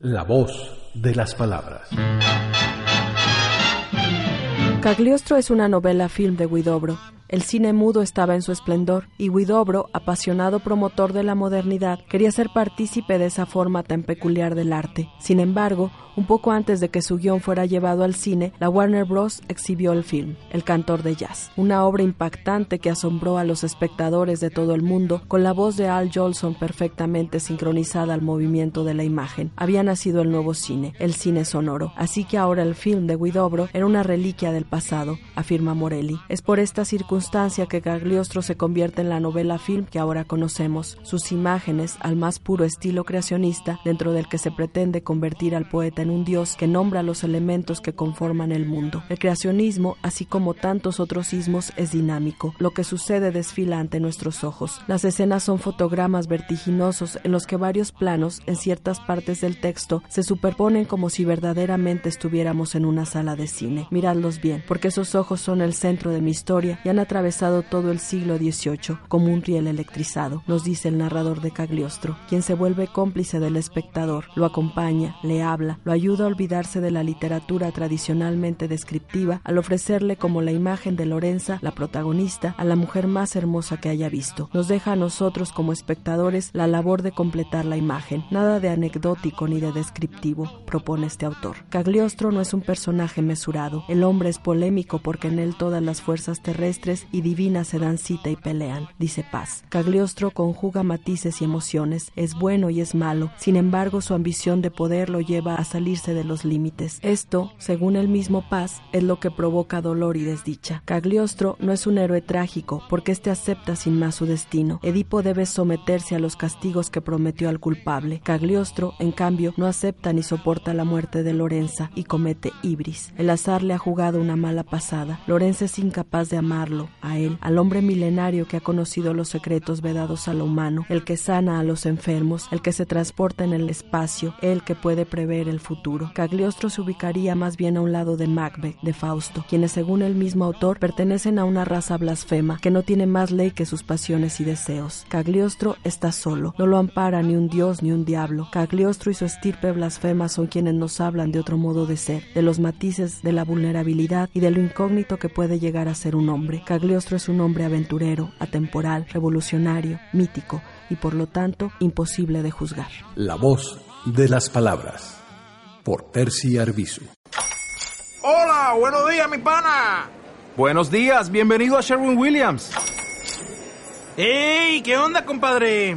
La voz de las palabras. Cagliostro es una novela film de Guidobro. El cine mudo estaba en su esplendor y Guidobro, apasionado promotor de la modernidad, quería ser partícipe de esa forma tan peculiar del arte. Sin embargo, un poco antes de que su guion fuera llevado al cine, la Warner Bros. exhibió el film, El cantor de jazz, una obra impactante que asombró a los espectadores de todo el mundo con la voz de Al Jolson perfectamente sincronizada al movimiento de la imagen. Había nacido el nuevo cine, el cine sonoro, así que ahora el film de Guidobro era una reliquia del pasado, afirma Morelli. Es por esta circunstancia que Cagliostro se convierte en la novela film que ahora conocemos, sus imágenes al más puro estilo creacionista dentro del que se pretende convertir al poeta en un dios que nombra los elementos que conforman el mundo. El creacionismo, así como tantos otros ismos, es dinámico. Lo que sucede desfila ante nuestros ojos. Las escenas son fotogramas vertiginosos en los que varios planos, en ciertas partes del texto, se superponen como si verdaderamente estuviéramos en una sala de cine. Miradlos bien, porque esos ojos son el centro de mi historia y han atravesado todo el siglo XVIII como un riel electrizado, nos dice el narrador de Cagliostro, quien se vuelve cómplice del espectador, lo acompaña, le habla, lo ayuda a olvidarse de la literatura tradicionalmente descriptiva al ofrecerle como la imagen de Lorenza, la protagonista, a la mujer más hermosa que haya visto. Nos deja a nosotros como espectadores la labor de completar la imagen. Nada de anecdótico ni de descriptivo, propone este autor. Cagliostro no es un personaje mesurado. El hombre es polémico porque en él todas las fuerzas terrestres y divinas se dan cita y pelean, dice Paz. Cagliostro conjuga matices y emociones, es bueno y es malo. Sin embargo, su ambición de poder lo lleva a salirse de los límites. Esto, según el mismo Paz, es lo que provoca dolor y desdicha. Cagliostro no es un héroe trágico, porque éste acepta sin más su destino. Edipo debe someterse a los castigos que prometió al culpable. Cagliostro, en cambio, no acepta ni soporta la muerte de Lorenza y comete ibris. El azar le ha jugado una mala pasada. Lorenza es incapaz de amarlo, a él, al hombre milenario que ha conocido los secretos vedados a lo humano, el que sana a los enfermos, el que se transporta en el espacio, el que puede prever el futuro. Cagliostro se ubicaría más bien a un lado de Macbeth, de Fausto, quienes según el mismo autor pertenecen a una raza blasfema que no tiene más ley que sus pasiones y deseos. Cagliostro está solo, no lo ampara ni un dios ni un diablo. Cagliostro y su estirpe blasfema son quienes nos hablan de otro modo de ser, de los matices de la vulnerabilidad y de lo incógnito que puede llegar a ser un hombre. Cagliostro es un hombre aventurero, atemporal, revolucionario, mítico y por lo tanto imposible de juzgar. La voz de las palabras. Por Percy Arbizu. Hola, buenos días, mi pana. Buenos días, bienvenido a Sherwin Williams. ¡Ey! ¿Qué onda, compadre?